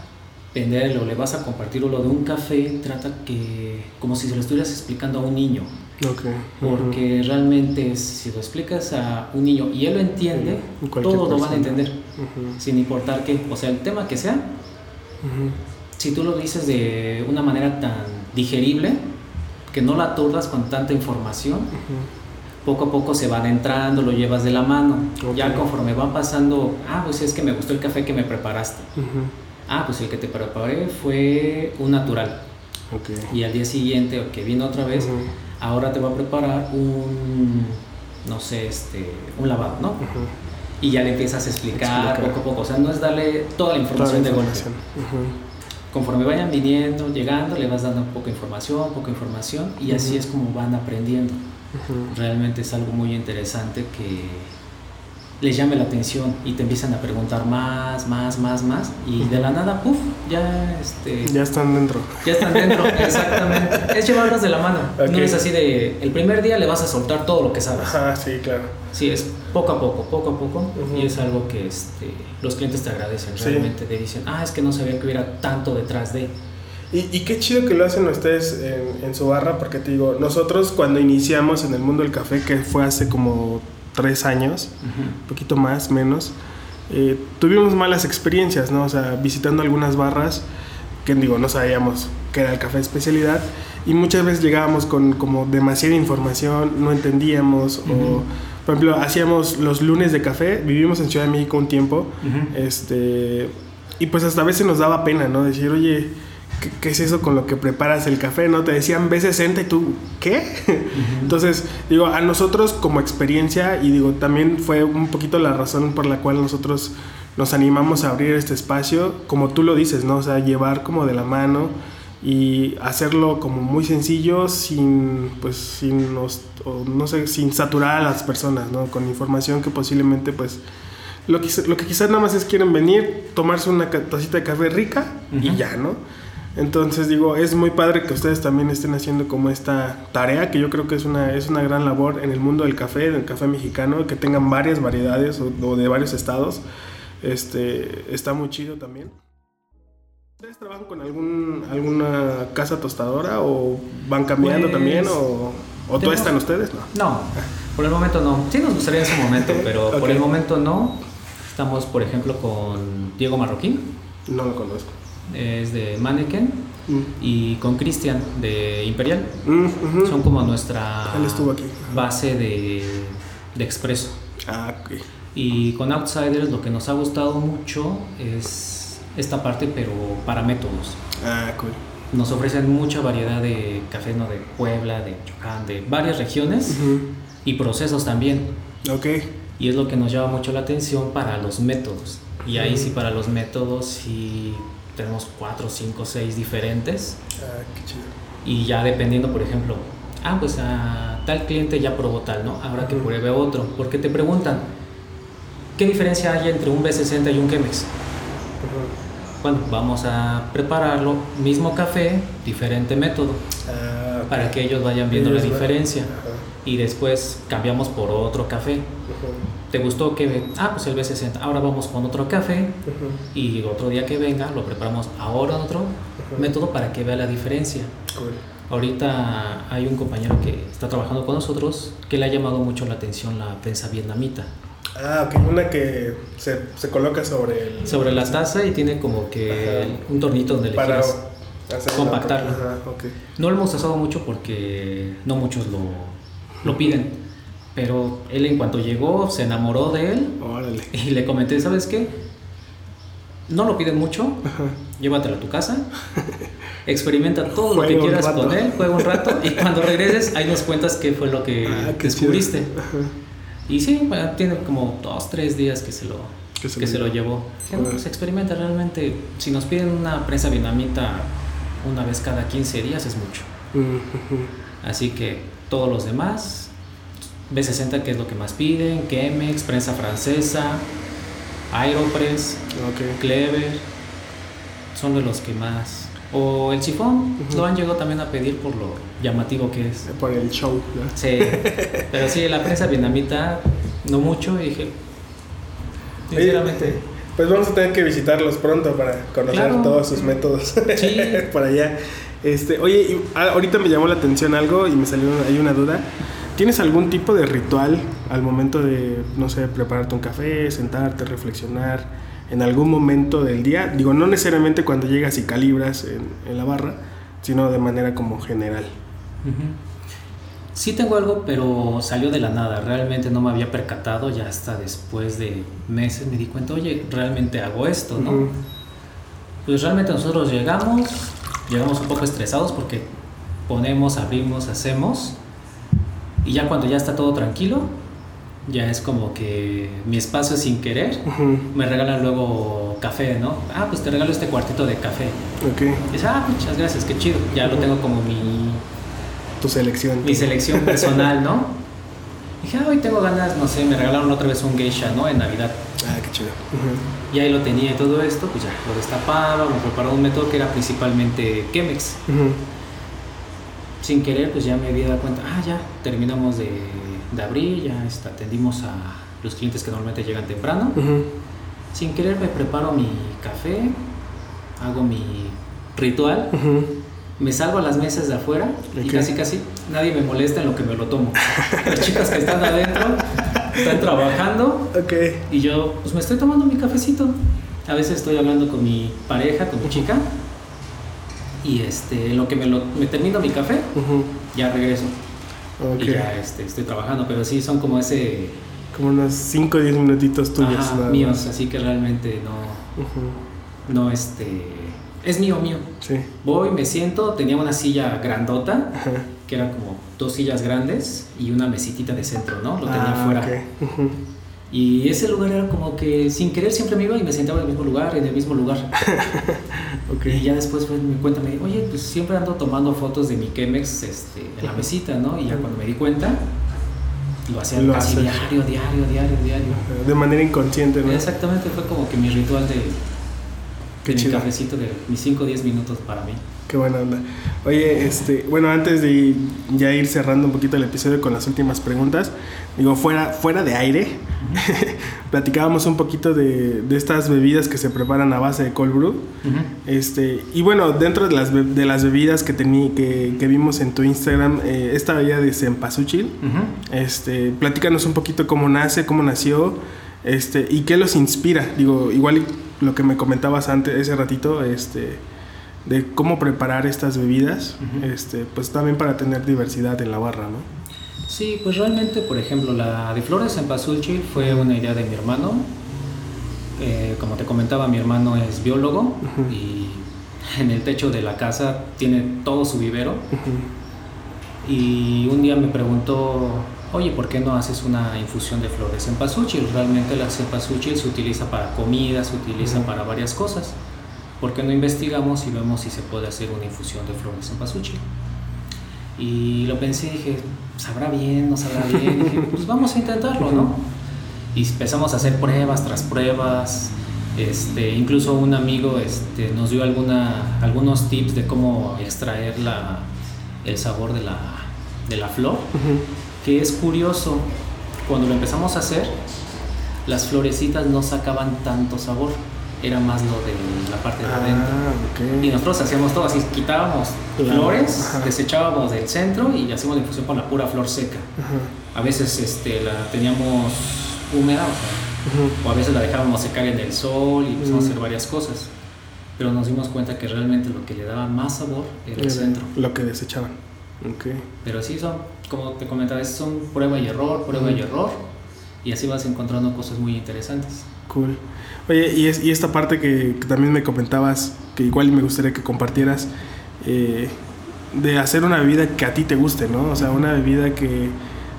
venderlo, le vas a compartir lo de un café, trata que como si se lo estuvieras explicando a un niño. Porque realmente si lo explicas a un niño y él lo entiende, todos lo van a entender, sin importar qué, o sea, el tema que sea, si tú lo dices de una manera tan digerible, que no la aturdas con tanta información, poco a poco se van entrando, lo llevas de la mano. Ya conforme van pasando, ah, pues es que me gustó el café que me preparaste. Ah, pues el que te preparé fue un natural. Y al día siguiente, que vino otra vez, ahora te voy a preparar un, no sé, este, un lavado, ¿no? Y ya le empiezas a explicar, poco a poco. O sea, no es darle toda la información, de golpe. Conforme vayan viniendo, llegando, le vas dando poca información, poca información, y así es como van aprendiendo. Realmente es algo muy interesante que les llame la atención y te empiezan a preguntar más, más, más, más y de la nada, puff, ya este ya están dentro. Ya están dentro, [laughs] exactamente. Es llevarlos de la mano. No es así de el primer día le vas a soltar todo lo que sabes. Ah, sí, claro. Sí, es poco a poco, poco a poco y es algo que este, los clientes te agradecen realmente, te dicen, "Ah, es que no sabía que hubiera tanto detrás de." Y, y, qué chido que lo hacen ustedes en, en su barra, porque te digo, nosotros cuando iniciamos en el mundo del café, que fue hace como tres años, un poquito más, menos, eh, tuvimos malas experiencias, ¿no? O sea, visitando algunas barras que, digo, no sabíamos qué era el café de especialidad y muchas veces llegábamos con como demasiada información, no entendíamos o... Por ejemplo, hacíamos los lunes de café, vivimos en Ciudad de México un tiempo, este, y pues hasta a veces nos daba pena, ¿no? Decir, oye, ¿qué, es eso con lo que preparas el café? ¿No? Te decían B60 y tú, ¿qué? Entonces, digo, a nosotros como experiencia, y digo, también fue un poquito la razón por la cual nosotros nos animamos a abrir este espacio, como tú lo dices, ¿no? O sea, llevar como de la mano y hacerlo como muy sencillo sin pues sin no sé sin saturar a las personas no con información que posiblemente pues lo que, lo que quizás nada más es quieren venir tomarse una tacita de café rica y ya no entonces digo, es muy padre que ustedes también estén haciendo como esta tarea, que yo creo que es una, es una gran labor en el mundo del café, del café mexicano, que tengan varias variedades o, de varios estados. Este, está muy chido también. ¿Ustedes trabajan con algún, alguna casa tostadora o van cambiando pues, también o, o todo están ustedes? No. no, por el momento no. Sí nos gustaría en su momento, pero por el momento no. Estamos, por ejemplo, con Diego Marroquín. No lo conozco es de Mannequin mm. y con Cristian de Imperial. Mm, Son como nuestra base de, de expreso. Ah, Y con Outsiders lo que nos ha gustado mucho es esta parte, pero para métodos. Ah, cool. Nos ofrecen mucha variedad de café ¿no? de Puebla, de Yucatán, de varias regiones y procesos también. Ok. Y es lo que nos llama mucho la atención para los métodos. Y ahí sí, para los métodos, sí tenemos cuatro, cinco, seis diferentes. Ah, qué chido. Y ya dependiendo, por ejemplo, ah, pues a tal cliente ya probó tal, ¿no? Ahora que pruebe otro. Porque te preguntan, ¿qué diferencia hay entre un B60 y un Chemex? Bueno, vamos a prepararlo, mismo café, diferente método, ah, para que ellos vayan viendo la diferencia. Y después cambiamos por otro café. ¿Te gustó que.? Ah, pues el B60. Ahora vamos con otro café. Y otro día que venga lo preparamos ahora otro método para que vea la diferencia. Ahorita hay un compañero que está trabajando con nosotros que le ha llamado mucho la atención la prensa vietnamita. Ah, ok, una que se, se coloca sobre el... Sobre la taza y tiene como que Ajá. un tornito donde le Para giras. hacer compactarlo. Ajá, ok. No lo hemos usado mucho porque no muchos lo, lo piden. Pero él en cuanto llegó se enamoró de él Órale. y le comenté, ¿sabes qué? No lo piden mucho, Ajá. llévatelo a tu casa, [laughs] experimenta todo lo que quieras con él, juega un rato y cuando regreses ahí nos cuentas qué fue lo que Ah, descubriste. Y sí, bueno, tiene como dos, tres días que se lo, Que se que lo se lo llevó. no, pues experimenta realmente. Si nos piden una prensa vietnamita una vez cada 15 días es mucho. Así que todos los demás, B60 que es lo que más piden, Chemex, prensa francesa, Aeropress. Clever, son de los que más. O el sifón, Ujú. lo han llegado también a pedir por lo llamativo que es. Por el show, ¿no? Sí, pero sí, la prensa vietnamita, no mucho, y dije, sinceramente, Pues vamos a tener que visitarlos pronto para conocer Claro. todos sus métodos Sí. [laughs] por allá. Este, oye, ah, ahorita me llamó la atención algo y me salió hay una duda. ¿Tienes algún tipo de ritual al momento de, no sé, prepararte un café, sentarte, reflexionar en algún momento del día? Digo, no necesariamente cuando llegas y calibras en, en la barra, sino de manera como general. Sí tengo algo, pero salió de la nada. Realmente no me había percatado. Ya hasta después de meses me di cuenta, oye, realmente hago esto, ¿no? Pues realmente nosotros llegamos, llegamos un poco estresados porque ponemos, abrimos, hacemos. Y ya cuando ya está todo tranquilo, ya es como que mi espacio sin querer. Ujú. Me regalan luego café, ¿no? Ah, pues te regalo este cuartito de café. Ok, Y dices, ah, muchas gracias, qué chido. Ya lo tengo como mi, tu selección. mi selección personal, ¿no? Dije, ah, hoy tengo ganas, no sé, me regalaron otra vez un geisha, ¿no? En Navidad. Ah, qué chido. Ujú. Y ahí lo tenía y todo esto, pues ya, lo destapaba, me preparaba un método que era principalmente Chemex. Ujú. Sin querer, pues ya me había dado cuenta, ah, ya, terminamos de, de abrir, ya este, atendimos a los clientes que normalmente llegan temprano. Ujú. Sin querer me preparo mi café, hago mi ritual, me salgo a las mesas de afuera y casi casi nadie me molesta en lo que me lo tomo. [laughs] Las chicas que están adentro están trabajando Ok. y yo pues me estoy tomando mi cafecito. A veces estoy hablando con mi pareja, con mi chica y este, lo que me, lo, me termino mi café, Ujú. ya regreso Ok. y ya este, estoy trabajando, pero sí son como ese Como unos 5 o 10 minutitos tuyos. ajá, nada míos, más. así que realmente no, Ujú. no este, es mío, mío. Sí. Voy, me siento, tenía una silla grandota, Ajá. Que eran como dos sillas grandes y una mesitita de centro, ¿no? Lo tenía Ah, afuera. ok. Ujú. Y ese lugar era como que sin querer siempre me iba y me sentaba en el mismo lugar, en el mismo lugar. [laughs] Ok. Y ya después pues, me cuenta, me dijo, oye, pues siempre ando tomando fotos de mi Chemex este, en la mesita, ¿no? Y ya cuando me di cuenta, lo hacía Lo casi haces. diario, diario, diario, diario. De manera inconsciente, ¿no? Exactamente, fue como que mi ritual de, de mi cafecito de mis 5 o 10 minutos para mí. Qué buena onda. Oye, este, bueno, antes de ya ir cerrando un poquito el episodio con las últimas preguntas, digo, fuera, fuera de aire, [laughs] platicábamos un poquito de, de estas bebidas que se preparan a base de cold brew. Este, y bueno, dentro de las, de las bebidas que, tení, que, que vimos en tu Instagram, eh, esta bebida de Cempasúchil, este, platícanos un poquito cómo nace, cómo nació, este, y qué los inspira. Digo, igual lo que me comentabas antes, ese ratito, este, de cómo preparar estas bebidas, este, pues también para tener diversidad en la barra, ¿no? Sí, pues realmente, por ejemplo, la de flores en Pazulchil fue una idea de mi hermano. Eh, como te comentaba, mi hermano es biólogo y en el techo de la casa tiene todo su vivero. Y un día me preguntó, oye, ¿por qué no haces una infusión de flores en Pazulchil? Realmente la cempasúchil se utiliza para comida, se utiliza para varias cosas. ¿Por qué no investigamos y vemos si se puede hacer una infusión de flores en Pazulchil? Y lo pensé y dije, ¿sabrá bien? ¿No sabrá bien? dije, pues vamos a intentarlo, ¿no? Y empezamos a hacer pruebas tras pruebas. Este, incluso un amigo este, nos dio alguna, algunos tips de cómo extraer la, el sabor de la, de la flor, Ujú. que es curioso, cuando lo empezamos a hacer, las florecitas no sacaban tanto sabor, era más lo de la parte de adentro. Ah, ok. Y nosotros hacíamos todo así, quitábamos Claro, flores, ajá. desechábamos del centro y hacíamos la infusión con la pura flor seca. Ajá. A veces este, la teníamos húmeda, o, sea, o a veces la dejábamos secar en el sol y empezamos a hacer varias cosas. Pero nos dimos cuenta que realmente lo que le daba más sabor era el centro. Lo que desechaban. Okay. Pero sí, son, como te comentaba, son prueba y error, prueba y error. Y así vas encontrando cosas muy interesantes. Cool. Oye, y, es, y esta parte que, también me comentabas, que igual me gustaría que compartieras, eh, de hacer una bebida que a ti te guste, ¿no? O sea, una bebida que,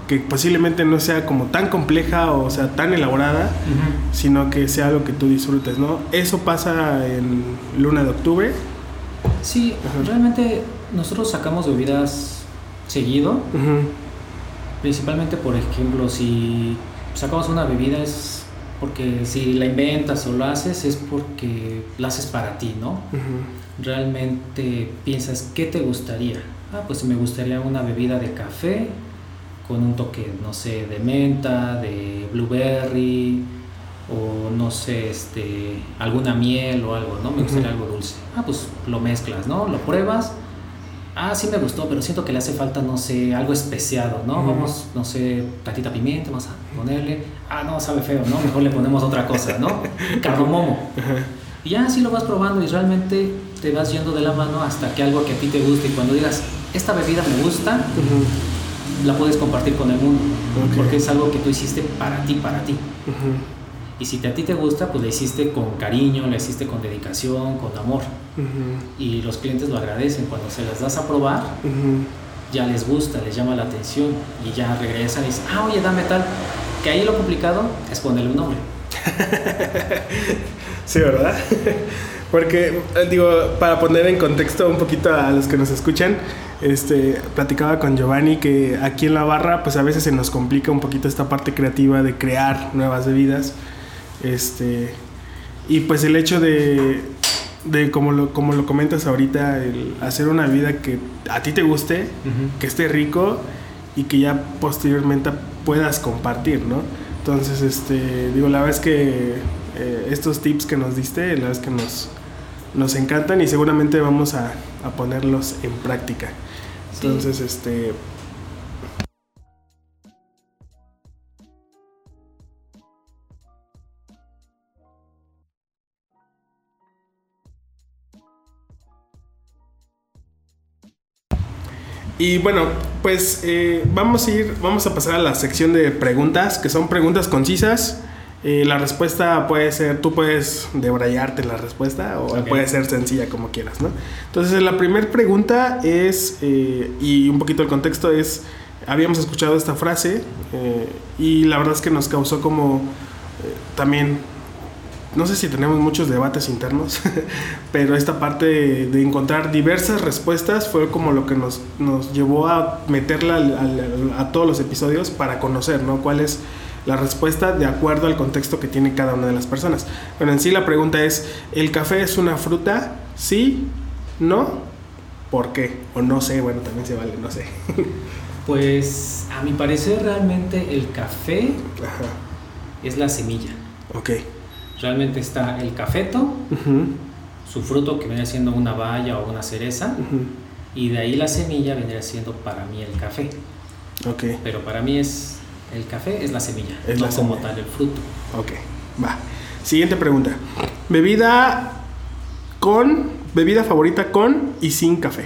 que posiblemente no sea como tan compleja o sea tan elaborada, sino que sea algo que tú disfrutes, ¿no? Eso pasa en Luna de Octubre. Sí, realmente nosotros sacamos bebidas seguido. Principalmente, por ejemplo, si sacamos una bebida es porque si la inventas o lo haces es porque la haces para ti, ¿no? Realmente piensas, ¿qué te gustaría? Ah, pues me gustaría una bebida de café con un toque, no sé, de menta, de blueberry o no sé, este, alguna miel o algo, ¿no? Me gustaría algo dulce. Ah, pues lo mezclas, ¿no? Lo pruebas ah, sí me gustó, pero siento que le hace falta, no sé, algo especiado, ¿no? Vamos, no sé, platita pimienta, vamos a ponerle, ah, no, sabe feo, ¿no? Mejor le ponemos otra cosa, ¿no? [laughs] Carromomo. Y ya así lo vas probando y realmente te vas yendo de la mano hasta que algo que a ti te guste y cuando digas, esta bebida me gusta, la puedes compartir con el mundo, porque es algo que tú hiciste para ti, para ti. Y si a ti te gusta, pues la hiciste con cariño, la hiciste con dedicación, con amor. Y los clientes lo agradecen. Cuando se las das a probar, ya les gusta, les llama la atención y ya regresan y dicen, ah, oye, dame tal. Que ahí lo complicado es ponerle un nombre. [laughs] sí, ¿verdad? Porque, eh, digo, para poner en contexto un poquito a los que nos escuchan, este, platicaba con Giovanni que aquí en la barra, pues a veces se nos complica un poquito esta parte creativa de crear nuevas bebidas este, y pues el hecho de, de como, lo, como lo comentas ahorita, el hacer una vida que a ti te guste, que esté rico y que ya posteriormente puedas compartir, ¿no? Entonces, este, digo, la verdad es que eh, estos tips que nos diste, la verdad es que nos, nos encantan y seguramente vamos a, a ponerlos en práctica. Entonces, este, Y bueno, pues eh, vamos a ir, vamos a pasar a la sección de preguntas, que son preguntas concisas. Eh, la respuesta puede ser, tú puedes debrayarte la respuesta o puede ser sencilla como quieras, ¿no? Entonces la primera pregunta es, eh, y un poquito el contexto es, habíamos escuchado esta frase y la verdad es que nos causó como también no sé si tenemos muchos debates internos, [laughs] pero esta parte de, encontrar diversas respuestas fue como lo que nos, nos llevó a meterla a todos los episodios para conocer, ¿no? ¿Cuál es la respuesta de acuerdo al contexto que tiene cada una de las personas? Bueno, en sí la pregunta es, ¿el café es una fruta? ¿Sí? ¿No? ¿Por qué? O no sé, bueno, también se vale, no sé. [laughs] pues a mi parecer realmente el café es la semilla. Ok Realmente está el cafeto, su fruto que viene siendo una baya o una cereza, y de ahí la semilla vendría siendo para mí el café. Okay. Pero para mí es el café es la semilla, no como tal el fruto. Ok, va. Siguiente pregunta. Bebida con, bebida favorita con y sin café.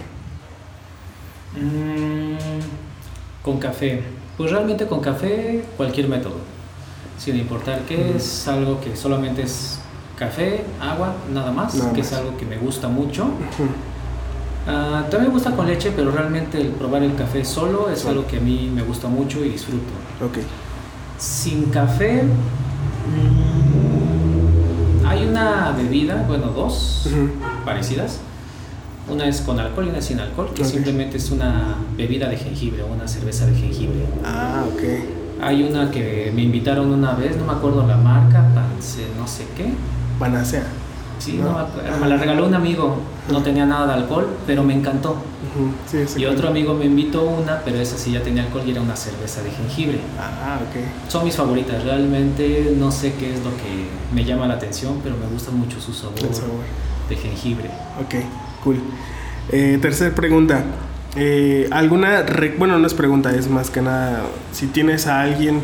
Mm, con café. Pues realmente con café cualquier método sin importar qué es, algo que solamente es café, agua, nada más, que es algo que me gusta mucho. Ah, también me gusta con leche, pero realmente el probar el café solo es algo que a mí me gusta mucho y disfruto. Okay. Sin café, mm, hay una bebida, bueno, dos parecidas. Una es con alcohol y una sin alcohol, que simplemente es una bebida de jengibre o una cerveza de jengibre. Ah, ok. Hay una que me invitaron una vez, no me acuerdo la marca, no sé qué. Panacea. Sí, me, la regaló un amigo, no tenía nada de alcohol, pero me encantó. y otro amigo me invitó una, pero esa sí ya tenía alcohol y era una cerveza de jengibre. Ah, ok. Son mis favoritas, realmente no sé qué es lo que me llama la atención, pero me gusta mucho su sabor, de jengibre. Ok, cool. Eh, tercer pregunta. Eh, alguna, bueno, no es pregunta, es más que nada, si tienes a alguien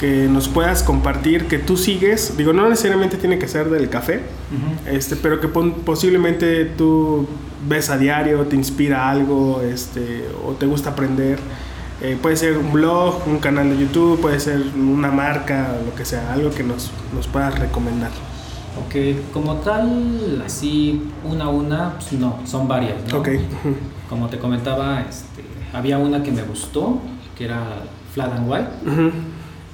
que nos puedas compartir, que tú sigues, digo, no necesariamente tiene que ser del café, este, pero que posiblemente tú ves a diario, te inspira algo, este, o te gusta aprender. Eh, puede ser un blog, un canal de YouTube, puede ser una marca, lo que sea, algo que nos, nos puedas recomendar. Ok, como tal, así una a una, pues no, son varias, ¿no? Como te comentaba, este, había una que me gustó, que era Flat and White, Ujú.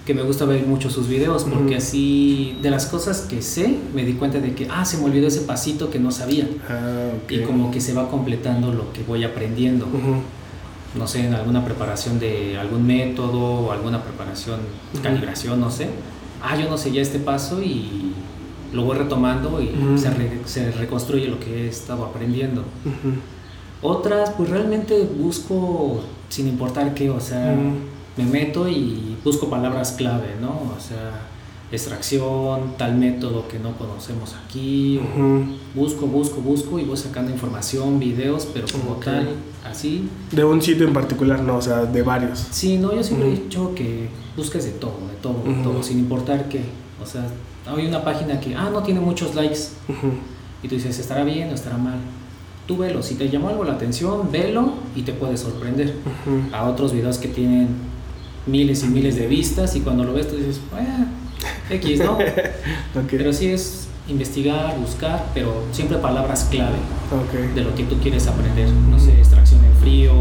que me gusta ver mucho sus videos, porque Ujú. así, de las cosas que sé, me di cuenta de que, ah, se me olvidó ese pasito que no sabía. Ah, ok. Y como que se va completando lo que voy aprendiendo. Ujú. no sé, en alguna preparación de algún método o alguna preparación, calibración, no sé. Ah, yo no seguía este paso y lo voy retomando y Ujú. se, re- se reconstruye lo que he estado aprendiendo. Ujú. Otras, pues realmente busco sin importar qué, o sea, me meto y busco palabras clave, ¿no? O sea, extracción, tal método que no conocemos aquí. o Ujú. Busco, busco, busco y voy sacando información, videos, pero como Ok. tal, así, De un sitio en particular, no, o sea, de varios. Sí, no, yo siempre he Ujú. dicho que busques de todo, de todo, de Ujú. todo, sin importar qué. O sea, hay una página que, ah, no tiene muchos likes. Ujú. Y tú dices, ¿estará bien o estará mal? Tú velo, si te llamó algo la atención, velo y te puede sorprender. Ujú. A otros videos que tienen miles y miles de vistas y cuando lo ves tú dices, ah, X, ¿no? [laughs] Ok. Pero sí es investigar, buscar, pero siempre palabras clave Ok. de lo que tú quieres aprender. No sé, extracción en frío,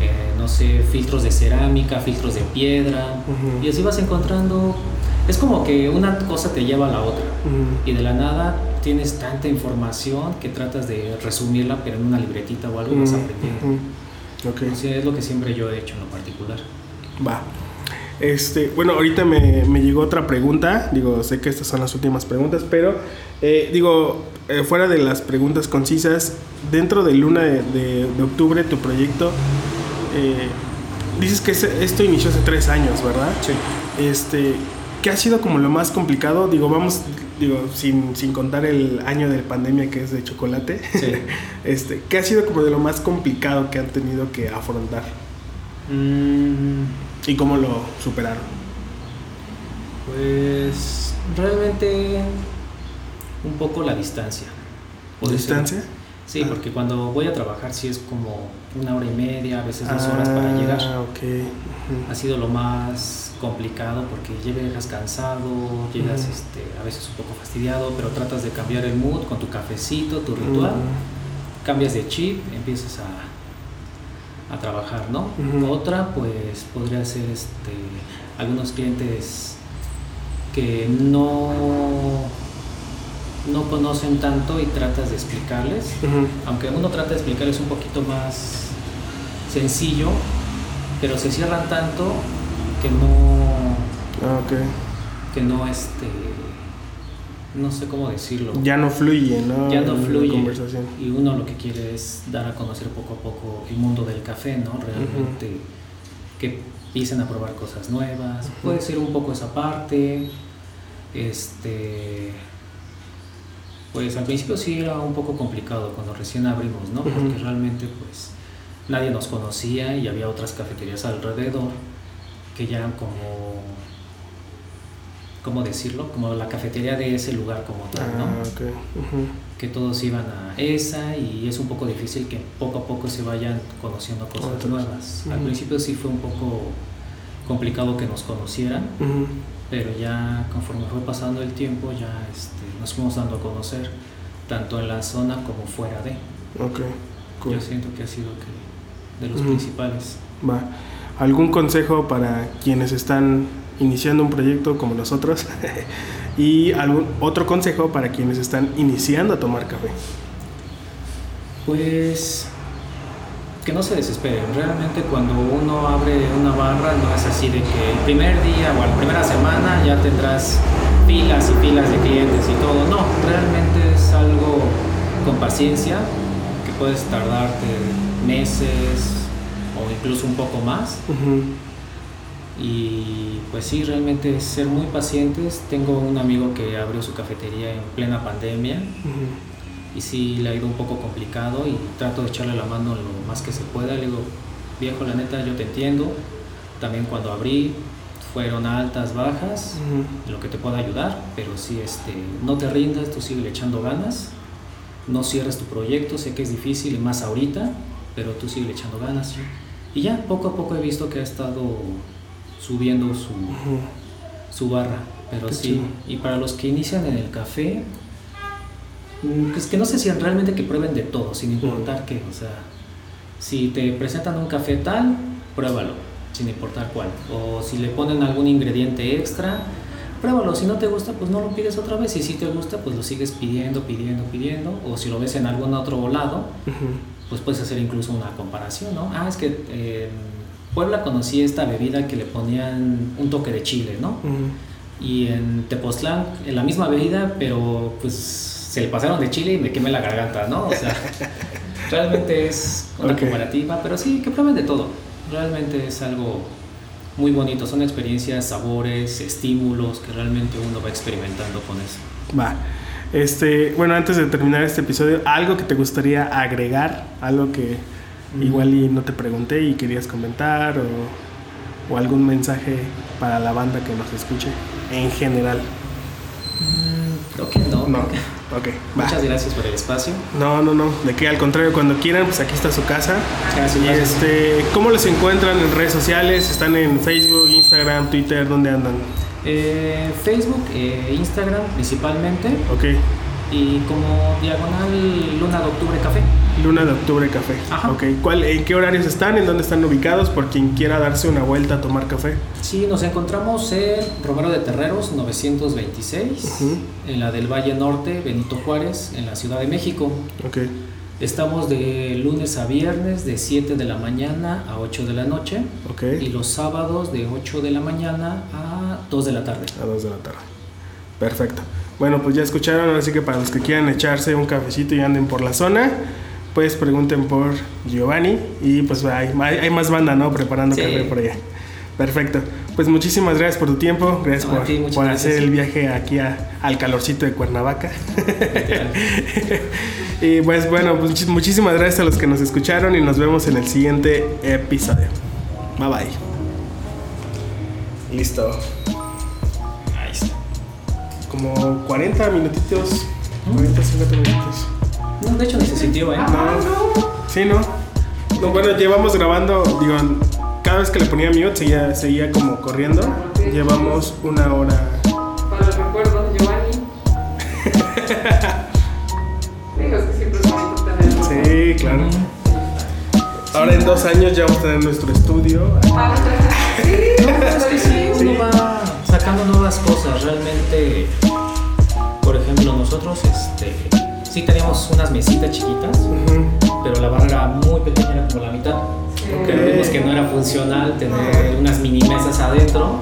eh, no sé, filtros de cerámica, filtros de piedra. Ujú. Y así vas encontrando. Es como que una cosa te lleva a la otra. Ujú. Y de la nada tienes tanta información que tratas de resumirla, pero en una libretita o algo y vas Ujú. aprendiendo. Ujú. Ok. Entonces, es lo que siempre yo he hecho en lo particular. Va. Este, bueno, ahorita me, me llegó otra pregunta. Digo, sé que estas son las últimas preguntas, pero eh, digo, eh, fuera de las preguntas concisas, dentro de Luna de, de- de octubre, tu proyecto, eh, dices que esto inició hace tres años, ¿verdad? Sí. Este, ¿qué ha sido como lo más complicado? Digo, vamos, digo, sin, sin contar el año de pandemia que es de chocolate. Sí. [laughs] Este, ¿qué ha sido como de lo más complicado que han tenido que afrontar? Mm, ¿Y cómo lo superaron? pues realmente un poco la distancia. ¿Por Puede ser. distancia? Sí, Ah. porque cuando voy a trabajar sí es como una hora y media, a veces dos horas para llegar. Ah, ok. Ujú. Ha sido lo más complicado porque llegas cansado, llegas este, a veces un poco fastidiado, pero tratas de cambiar el mood con tu cafecito, tu ritual, cambias de chip, empiezas a, a trabajar, ¿no? Otra pues podría ser este, algunos clientes que no, no conocen tanto y tratas de explicarles. Aunque uno trata de explicarles un poquito más sencillo, pero se cierran tanto que no, Ah, que no este, no sé cómo decirlo. Ya no fluye, ¿no? Ya no fluye. conversación. Y uno lo que quiere es dar a conocer poco a poco el mundo del café, ¿no? Realmente que empiecen a probar cosas nuevas. Puede ser un poco esa parte. Este. Pues al principio sí era un poco complicado cuando recién abrimos, ¿no? Porque realmente pues nadie nos conocía y había otras cafeterías alrededor que ya como ¿cómo decirlo? Como la cafetería de ese lugar como tal, ¿no? Ah, ok. Ujú. que todos iban a esa y es un poco difícil que poco a poco se vayan conociendo cosas Otros. nuevas. Al Ujú. principio sí fue un poco complicado que nos conocieran, Ujú. pero ya conforme fue pasando el tiempo ya este, nos fuimos dando a conocer tanto en la zona como fuera de. Ok. Cool. Yo siento que ha sido que de los principales. Va. ¿Algún consejo para quienes están iniciando un proyecto como nosotros? [laughs] y algún otro consejo para quienes están iniciando a tomar café. Pues que no se desesperen. Realmente cuando uno abre una barra no es así de que el primer día o la primera semana ya tendrás filas y filas de clientes y todo. No, realmente es algo con paciencia que puedes tardarte meses incluso un poco más. Y pues sí, realmente ser muy pacientes. Tengo un amigo que abrió su cafetería en plena pandemia Ujú. y sí le ha ido un poco complicado y trato de echarle la mano lo más que se pueda. Le digo, viejo, la neta, yo te entiendo. También cuando abrí fueron altas, bajas, lo que te pueda ayudar, pero sí, este, no te rindas, tú sigue echando ganas, no cierres tu proyecto, sé que es difícil y más ahorita, pero tú sigue echando ganas. Y ya, poco a poco he visto que ha estado subiendo su, su barra, pero sí, y para los que inician en el café, mm, es que no sé si realmente que prueben de todo, sin importar qué, o sea, si te presentan un café tal, pruébalo, sin importar cuál. O si le ponen algún ingrediente extra, pruébalo. Si no te gusta, pues no lo pides otra vez. Y si te gusta, pues lo sigues pidiendo, pidiendo, pidiendo. O si lo ves en algún otro lado, pues puedes hacer incluso una comparación, ¿no? Ah, es que en Puebla conocí esta bebida que le ponían un toque de chile, ¿no? Y en Tepoztlán, en la misma bebida, pero pues se le pasaron de chile y me quemé la garganta, ¿no? O sea, [laughs] realmente es una comparativa, pero sí, que prueben de todo. Realmente es algo muy bonito, son experiencias, sabores, estímulos que realmente uno va experimentando con eso. Va. Este, bueno, antes de terminar este episodio, algo que te gustaría agregar, algo que mm. igual y no te pregunté y querías comentar o, o, algún mensaje para la banda que nos escuche en general. Mm, que no. No. Ok, Muchas gracias por el espacio. No, no, no. De que al contrario, cuando quieran, pues aquí está su casa. Gracias, y este, ¿cómo los encuentran en redes sociales? ¿Están en Facebook, Instagram, Twitter? ¿Dónde andan? Eh, Facebook, e Instagram principalmente. Ok. Y como diagonal Luna de Octubre Café. Luna de Octubre Café. Ajá. Ok. ¿Cuál, ¿En qué horarios están? ¿En dónde están ubicados? Por quien quiera darse una vuelta a tomar café. Sí, nos encontramos en Romero de Terreros 926, en la del Valle Norte, Benito Juárez, en la Ciudad de México. Ok. Estamos de lunes a viernes de 7 de la mañana a 8 de la noche. Ok. Y los sábados de 8 de la mañana a 2 de la tarde. A 2 de la tarde. Perfecto. Bueno, pues ya escucharon, así que para los que quieran echarse un cafecito y anden por la zona, pues pregunten por Giovanni y pues hay, hay más banda, ¿no? Preparando café por allá. Perfecto. Pues muchísimas gracias por tu tiempo, gracias por, hacer el viaje aquí al calorcito de Cuernavaca. [laughs] y pues bueno, pues muchísimas gracias a los que nos escucharon y nos vemos en el siguiente episodio. Bye bye. Listo. Ahí está. Como 40 minutitos. 40, 50 minutitos. No, de hecho ni se sintió, ¿eh? No, sí, no. no bueno, llevamos grabando, digo, cada vez que le ponía mute seguía, seguía como corriendo. Llevamos una hora. Para el recuerdo, Giovanni. [laughs] Digo, es que siempre es bonito tenerlo. Sí, claro. Ahora en dos años ya vamos a tener nuestro estudio. Ah, sí, sí, uno va sacando nuevas cosas. Realmente, por ejemplo, nosotros este, sí teníamos unas mesitas chiquitas, pero la barra era muy pequeña, era como la mitad. Pero vimos que no era funcional tener unas mini mesas adentro.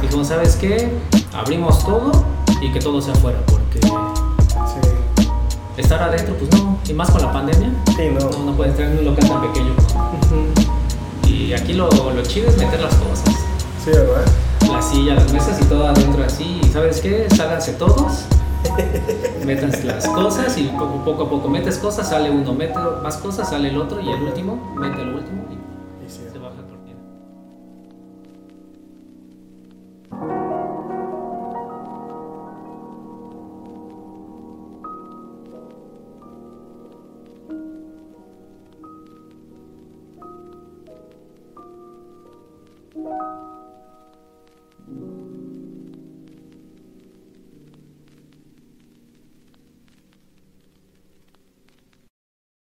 Dijimos, ¿sabes qué? Abrimos todo y que todo sea afuera, porque estar adentro, pues no, y más con la pandemia, no. no, puedes estar en un local tan pequeño. Y aquí lo, lo chido es meter las cosas. Sí, ¿verdad? La silla, las mesas y todo adentro así. ¿Y sabes qué? Sálganse todos [laughs] metas las cosas y poco, poco, a poco metes cosas, sale uno, mete más cosas, sale el otro y el último, mete el último y